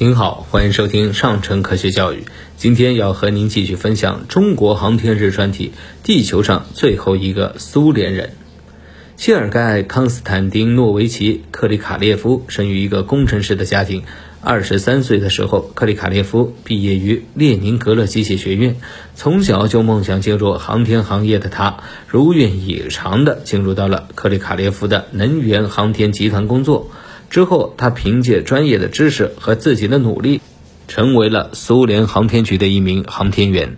您好，欢迎收听上城科学教育。今天要和您继续分享中国航天日专题：地球上最后一个苏联人。谢尔盖·康斯坦丁诺维奇·克里卡列夫生于一个工程师的家庭。二十三岁的时候，克里卡列夫毕业于列宁格勒机械学院。从小就梦想进入航天行业的他，如愿以偿地进入到了克里卡列夫的能源航天集团工作。之后，他凭借专业的知识和自己的努力，成为了苏联航天局的一名航天员。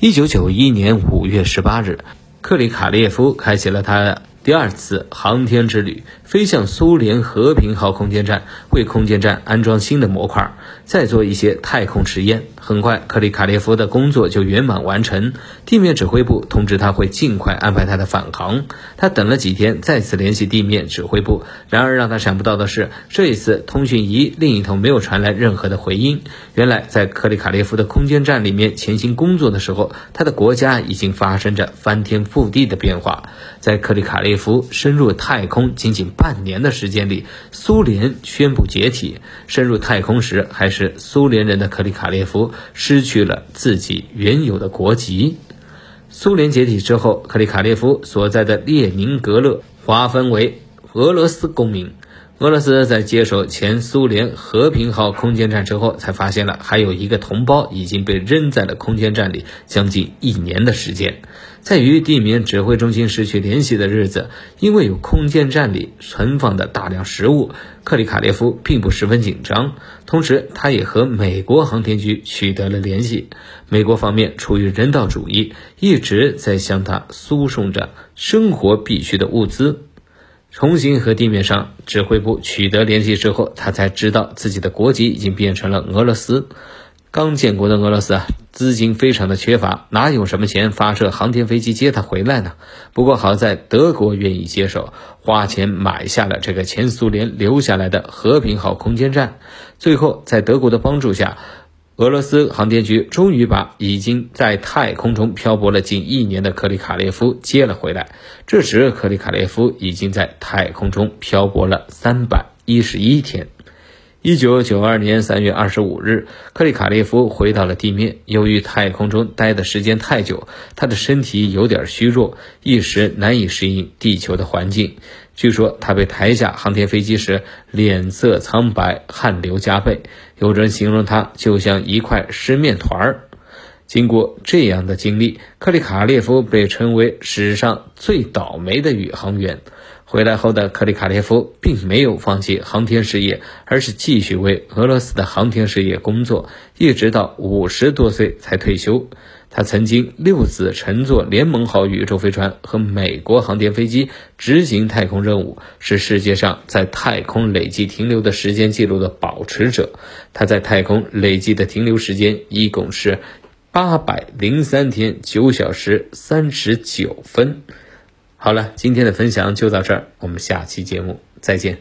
一九九一年五月十八日，克里卡列夫开启了他。第二次航天之旅，飞向苏联和平号空间站，为空间站安装新的模块，再做一些太空实验。很快，克里卡列夫的工作就圆满完成。地面指挥部通知他会尽快安排他的返航。他等了几天，再次联系地面指挥部。然而，让他想不到的是，这一次通讯仪另一头没有传来任何的回音。原来，在克里卡列夫的空间站里面潜心工作的时候，他的国家已经发生着翻天覆地的变化。在克里卡列。列夫深入太空仅仅半年的时间里，苏联宣布解体。深入太空时还是苏联人的克里卡列夫失去了自己原有的国籍。苏联解体之后，克里卡列夫所在的列宁格勒划分为俄罗斯公民。俄罗斯在接手前苏联和平号空间站之后，才发现了还有一个同胞已经被扔在了空间站里将近一年的时间。在与地面指挥中心失去联系的日子，因为有空间站里存放的大量食物，克里卡列夫并不十分紧张。同时，他也和美国航天局取得了联系。美国方面出于人道主义，一直在向他输送着生活必需的物资。重新和地面上指挥部取得联系之后，他才知道自己的国籍已经变成了俄罗斯。刚建国的俄罗斯啊，资金非常的缺乏，哪有什么钱发射航天飞机接他回来呢？不过好在德国愿意接手，花钱买下了这个前苏联留下来的和平号空间站。最后，在德国的帮助下。俄罗斯航天局终于把已经在太空中漂泊了近一年的克里卡列夫接了回来。这时，克里卡列夫已经在太空中漂泊了三百一十一天。一九九二年三月二十五日，克里卡列夫回到了地面。由于太空中待的时间太久，他的身体有点虚弱，一时难以适应地球的环境。据说他被抬下航天飞机时，脸色苍白，汗流浃背。有人形容他就像一块湿面团儿。经过这样的经历，克里卡列夫被称为史上最倒霉的宇航员。回来后的克里卡列夫并没有放弃航天事业，而是继续为俄罗斯的航天事业工作，一直到五十多岁才退休。他曾经六次乘坐联盟号宇宙飞船和美国航天飞机执行太空任务，是世界上在太空累计停留的时间记录的保持者。他在太空累计的停留时间一共是八百零三天九小时三十九分。好了，今天的分享就到这儿，我们下期节目再见。